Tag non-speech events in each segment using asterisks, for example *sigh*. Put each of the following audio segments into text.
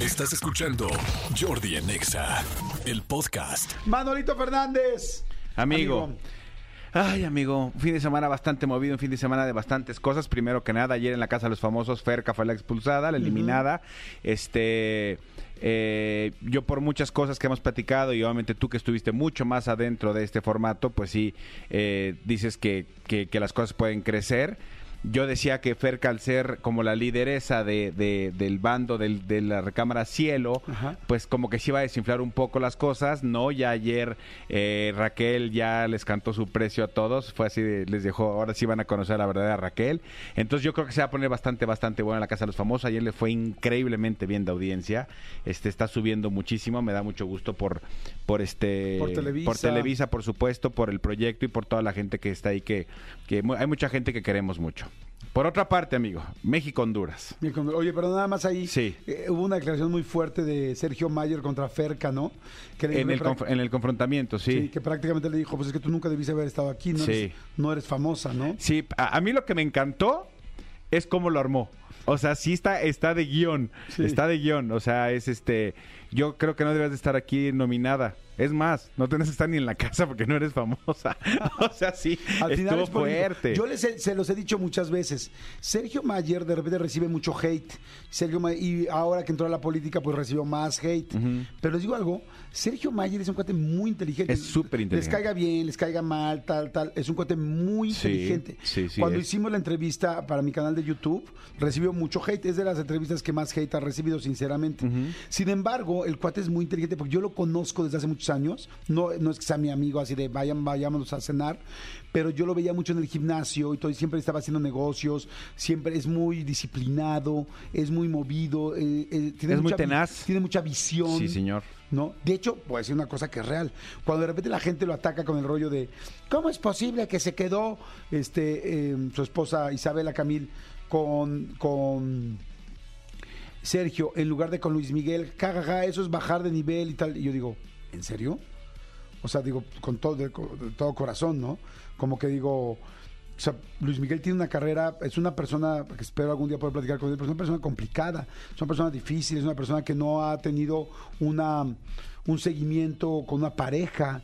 Estás escuchando Jordi en Exa, el podcast. Manolito Fernández. Amigo. Ay, amigo, un fin de semana bastante movido, un fin de semana de bastantes cosas. Primero que nada, ayer en la Casa de los Famosos, Ferca fue la expulsada, la eliminada. Este, eh, yo por muchas cosas que hemos platicado y obviamente tú que estuviste mucho más adentro de este formato, pues sí, eh, dices que, que, que las cosas pueden crecer. Yo decía que Ferca, al ser como la lideresa de, de- del bando del- de la recámara Cielo, Ajá. pues como que sí iba a desinflar un poco las cosas. No, ya ayer eh, Raquel ya les cantó su precio a todos. Fue así, de- les dejó, ahora sí van a conocer a la verdadera Raquel. Entonces yo creo que se va a poner bastante, bastante bueno en la Casa de los Famosos. Ayer le fue increíblemente bien de audiencia. Este está subiendo muchísimo. Me da mucho gusto por, por este Por Televisa. por Televisa, por supuesto, por el proyecto y por toda la gente que está ahí, que, que hay mucha gente que queremos mucho. Por otra parte, amigo, México-Honduras. Oye, pero nada más ahí Sí. eh, hubo una declaración muy fuerte de Sergio Mayer contra Ferca, ¿no? Que le En el, en el confrontamiento, sí, sí. que prácticamente le dijo, pues es que tú nunca debiste haber estado aquí, no, Sí. eres, no eres famosa, ¿no? Sí, a, a mí lo que me encantó es cómo lo armó. O sea, sí está, está de guion. Está de guion. O sea, es este. Yo creo que no debes de estar aquí nominada. Es más, no tienes que estar ni en la casa porque no eres famosa. *laughs* o sea, sí, Al final estuvo es fuerte. Yo les he- se los he dicho muchas veces. Sergio Mayer de repente recibe mucho hate. Sergio Ma- y ahora que entró a la política, pues recibió más hate. Pero les digo algo, Sergio Mayer es un cuate muy inteligente. Es súper inteligente. Les caiga bien, les caiga mal, tal, tal. Es un cuate muy Sí, inteligente. sí, sí Cuando es. hicimos la entrevista para mi canal de YouTube, recibió mucho hate. Es de las entrevistas que más hate ha recibido, sinceramente. Sin embargo, el cuate es muy inteligente porque yo lo conozco desde hace muchos años. No, no es que sea mi amigo así de vayan, vayámonos a cenar, pero yo lo veía mucho en el gimnasio y todo, y siempre estaba haciendo negocios, siempre es muy disciplinado, es muy movido, eh, eh, tiene Es muy mucha tenaz. Tiene mucha visión. Sí, señor. ¿no? De hecho, voy a decir una cosa que es real. Cuando de repente la gente lo ataca con el rollo de ¿cómo es posible que se quedó este eh, su esposa Isabela Camil con, con Sergio en lugar de con Luis Miguel? Jajaja, eso es bajar de nivel y tal. Y yo digo, ¿en serio? O sea, digo, con todo, de, de todo corazón, ¿no? Como que digo, o sea, Luis Miguel tiene una carrera, es una persona que espero algún día poder platicar con él, pero es una persona complicada, es una persona difícil, es una persona que no ha tenido una, un seguimiento con una pareja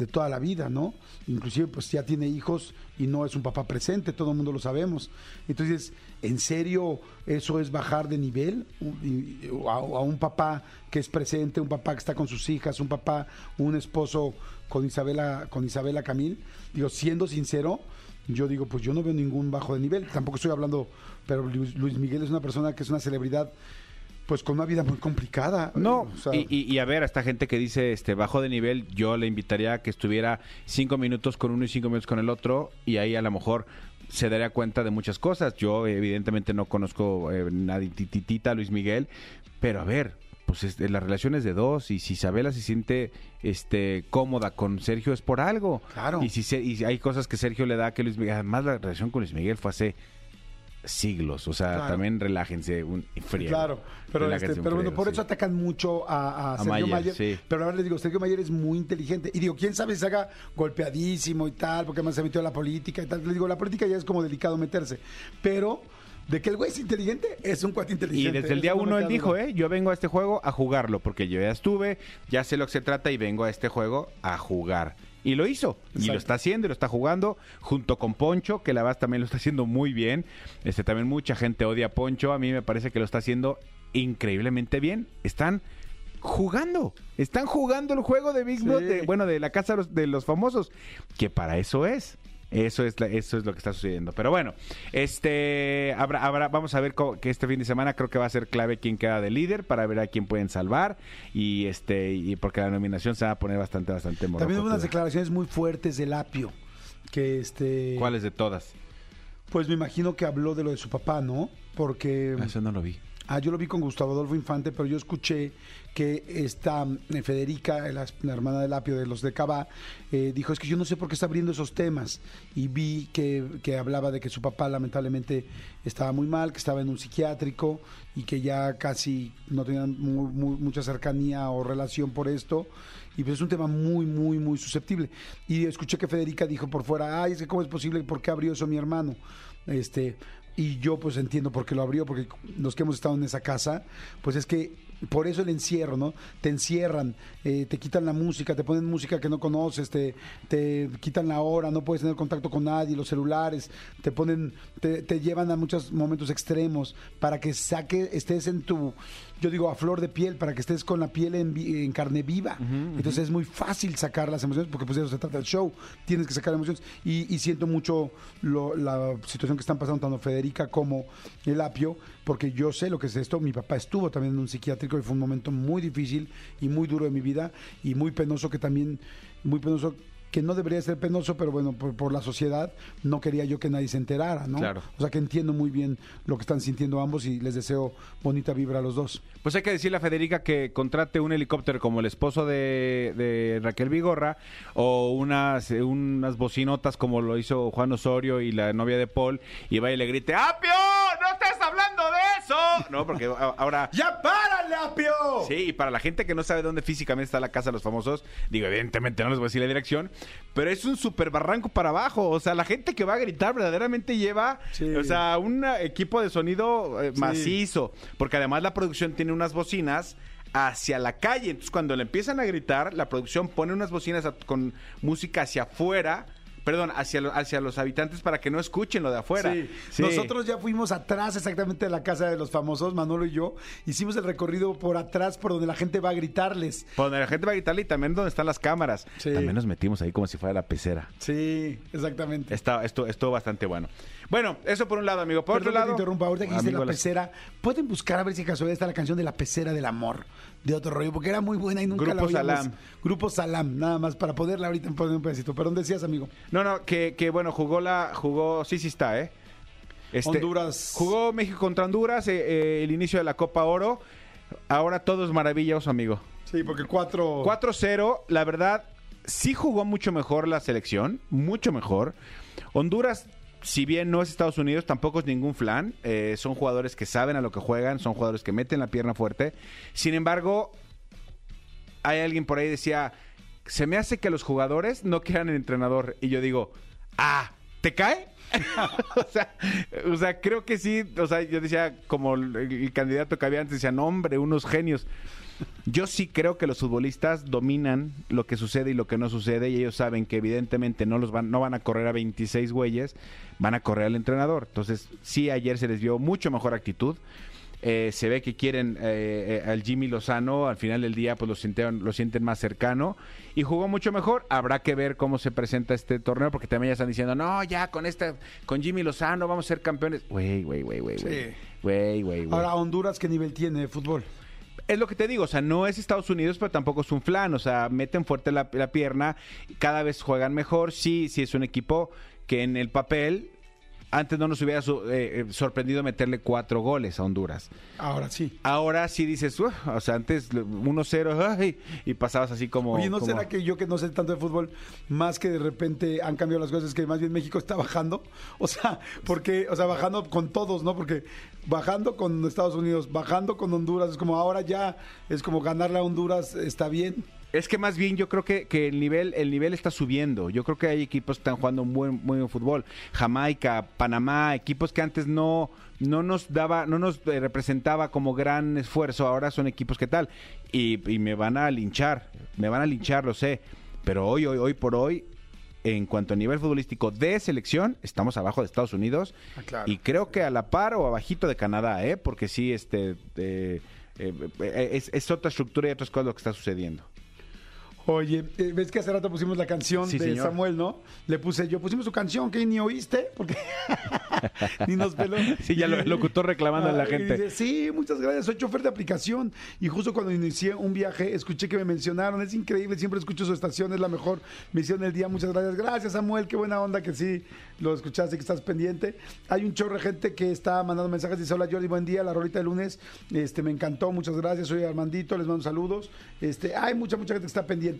de toda la vida, ¿no? Inclusive pues ya tiene hijos y no es un papá presente, todo el mundo lo sabemos. Entonces, ¿en serio eso es bajar de nivel? A, un papá que es presente, un papá que está con sus hijas, un papá, un esposo con Isabela, con Isabela Camil. Digo, siendo sincero, yo digo, pues yo no veo ningún bajo de nivel. Tampoco estoy hablando, pero Luis Miguel es una persona que es una celebridad, pues con una vida muy complicada. No, O sea, y, y- y a ver, a esta gente que dice este bajo de nivel, yo le invitaría a que estuviera cinco minutos con uno y cinco minutos con el otro, y ahí a lo mejor se daría cuenta de muchas cosas. Yo evidentemente no conozco eh, nadie titita a Luis Miguel, pero a ver, pues es- la relación es de dos, y si Isabela se siente este cómoda con Sergio es por algo. Claro. Y si, se- y hay cosas que Sergio le da que Luis Miguel, además la relación con Luis Miguel fue hace siglos, o sea, Claro. también relájense un y friego. Claro, pero, Relájense este, pero friego, por sí. eso atacan mucho a, a Sergio Mayer, Mayer. sí. Pero ahora les digo, Sergio Mayer es muy inteligente. Y digo, quién sabe si se haga golpeadísimo y tal, porque además se metió a la política y tal. Les digo, la política ya es como delicado meterse. Pero de que el güey es inteligente, es un cuate Y inteligente. desde el día Eso no me uno él dijo, duda. ¿eh? Yo vengo a este juego a jugarlo, porque yo ya estuve, ya sé lo que se trata y vengo a este juego a jugar. Y lo hizo, y lo está haciendo, y lo está jugando, junto con Poncho, que la verdad también lo está haciendo muy bien. Este También mucha gente odia a Poncho, a mí me parece que lo está haciendo increíblemente bien. Están jugando, están jugando el juego de Big Sí. Brother, bueno, de la casa de los, de los famosos, que para eso es. Eso es, la- eso es lo que está sucediendo. Pero bueno, este habrá, habrá, vamos a ver que este fin de semana creo que va a ser clave quién queda de líder para ver a quién pueden salvar y este y porque la nominación se va a poner bastante bastante También hubo unas declaraciones muy fuertes del apio. Que este. ¿Cuáles de todas? Pues me imagino que habló de lo de su papá, ¿no? Porque. Ah, Eso no lo vi. Ah, yo lo vi con Gustavo Adolfo Infante, pero yo escuché que esta eh, Federica, la, hermana del apio de los de Cabá, eh, dijo, es que yo no sé por qué está abriendo esos temas. Y vi que, que hablaba de que su papá lamentablemente estaba muy mal, que estaba en un psiquiátrico y que ya casi no tenían mu- mu- mucha cercanía o relación por esto. Y pues es un tema muy, muy, muy susceptible. Y escuché que Federica dijo por fuera, ay, es que cómo es posible, ¿por qué abrió eso mi hermano? Este, y yo pues entiendo por qué lo abrió, porque los que hemos estado en esa casa, pues es que por eso el encierro, ¿no? Te encierran, eh, te quitan la música, te ponen música que no conoces, te, te quitan la hora, no puedes tener contacto con nadie, los celulares, te ponen, te, te llevan a muchos momentos extremos para que saque, estés en tu, yo digo, a flor de piel, para que estés con la piel en, en carne viva. Entonces es muy fácil sacar las emociones, porque pues de eso se trata el show, tienes que sacar emociones. Y, y siento mucho lo- la situación que están pasando tanto Federica como el Apio, porque yo sé lo que es esto. Mi papá estuvo también en un psiquiátrico y fue un momento muy difícil y muy duro de mi vida y muy penoso que también, muy penoso que no debería ser penoso, pero bueno, por, por la sociedad no quería yo que nadie se enterara, ¿no? Claro. O sea que entiendo muy bien lo que están sintiendo ambos y les deseo bonita vibra a los dos. Pues hay que decirle a Federica que contrate un helicóptero como el esposo de, de Raquel Vigorra o unas, eh, unas bocinotas como lo hizo Juan Osorio y la novia de Paul y vaya y le grite ¡Apio! ¡No estés hablando de eso! No, porque ahora... ¡Ya párale, Sí, y para la gente que no sabe dónde físicamente está la casa de los famosos, digo, evidentemente no les voy a decir la dirección, pero es un super barranco para abajo. O sea, la gente que va a gritar verdaderamente lleva, Sí. o sea, un equipo de sonido eh, Sí. macizo, porque además la producción tiene unas bocinas hacia la calle. Entonces, cuando le empiezan a gritar, la producción pone unas bocinas con música hacia afuera. Perdón, hacia, lo- hacia los habitantes para que no escuchen lo de afuera. Sí. Sí. Nosotros ya fuimos atrás exactamente de la casa de los famosos, Manolo y yo. Hicimos el recorrido por atrás, por donde la gente va a gritarles. Donde la gente va a gritarle y también donde están las cámaras. Sí. También nos metimos ahí como si fuera la pecera. Sí, exactamente. Está, esto, estuvo bastante bueno. Bueno, eso por un lado, amigo. Por Perdón otro que te lado. interrumpa, ahorita que dijiste amigo, la pecera, pueden buscar a ver si casualidad está la canción de la pecera del amor de otro rollo, porque era muy buena y nunca la Grupo oíamos. Salam. Grupo Salam, nada más para poderla ahorita poner un pedacito. Perdón, decías, amigo. No, no, que, que bueno, jugó la. Jugó. Sí, sí está, ¿eh? Este, Honduras. Jugó México contra Honduras, eh, eh, el inicio de la Copa Oro. Ahora todo es maravilloso, amigo. Sí, porque cuatro. 4-0, la verdad, sí jugó mucho mejor la selección, mucho mejor. Honduras, si bien no es Estados Unidos, tampoco es ningún flan. eh, son jugadores que saben a lo que juegan, son jugadores que meten la pierna fuerte. Sin embargo, hay alguien por ahí decía, se me hace que los jugadores no quieran el entrenador. Y yo digo, ah, ¿te cae? *laughs* o, sea, creo que sí. O sea, yo decía, como el, el candidato que había antes, decía, no, hombre, unos genios. Yo sí creo que los futbolistas dominan lo que sucede y lo que no sucede y ellos saben que evidentemente no los van no van a correr a 26 güeyes, van a correr al entrenador. Entonces, sí ayer se les vio mucho mejor actitud. Eh, se ve que quieren eh, eh, al Jimmy Lozano, al final del día pues lo sienten, lo sienten más cercano y jugó mucho mejor. Habrá que ver cómo se presenta este torneo porque también ya están diciendo, "No, ya con esta con Jimmy Lozano vamos a ser campeones." Güey, güey, güey, güey. güey. Sí. Güey, güey, güey. Ahora, Honduras, ¿qué nivel tiene de fútbol? Es lo que te digo, o sea, no es Estados Unidos, pero tampoco es un flan, o sea, meten fuerte la, la pierna, cada vez juegan mejor, sí, sí es un equipo que en el papel antes no nos hubiera eh, eh, sorprendido meterle cuatro goles a Honduras. Ahora sí. Ahora sí dices, o sea, antes 1-0 ay, y pasabas así como... Oye, ¿no como- será que yo que no sé tanto de fútbol, más que de repente han cambiado las cosas, que más bien México está bajando? *laughs* O sea, porque, o sea, bajando con todos, ¿no? Porque bajando con Estados Unidos, bajando con Honduras, es como ahora ya, es como ganarle a Honduras está bien. Es que más bien yo creo que, que el nivel el nivel está subiendo. Yo creo que hay equipos que están jugando un buen, muy buen fútbol. Jamaica, Panamá, equipos que antes no no nos daba no nos eh, representaba como gran esfuerzo. Ahora son equipos que tal y, y me van a linchar, me van a linchar, lo sé. Pero hoy hoy hoy por hoy en cuanto a nivel futbolístico de selección, estamos abajo de Estados Unidos Ah, claro. y creo que a la par o abajito de Canadá, ¿eh? Porque sí, este, eh, eh, es, es otra estructura y otras cosas lo que está sucediendo. Oye, eh, ves que hace rato pusimos la canción Sí, de señor. Samuel, ¿no? Le puse yo, pusimos su canción que ni oíste, porque *laughs* ni nos peló. *laughs* Sí, ya lo- locutor reclamando a la gente. dice, sí, muchas gracias, soy chofer de aplicación. Y justo cuando inicié un viaje, escuché que me mencionaron, es increíble, siempre escucho su estación, es la mejor misión del día, muchas gracias. Gracias, Samuel, qué buena onda que sí lo escuchaste, que estás pendiente. Hay un chorro de gente que está mandando mensajes, dice, hola Jordi, buen día, la rolita de lunes, este, me encantó, muchas gracias, soy Armandito, les mando saludos. Este, hay mucha, mucha gente que está pendiente.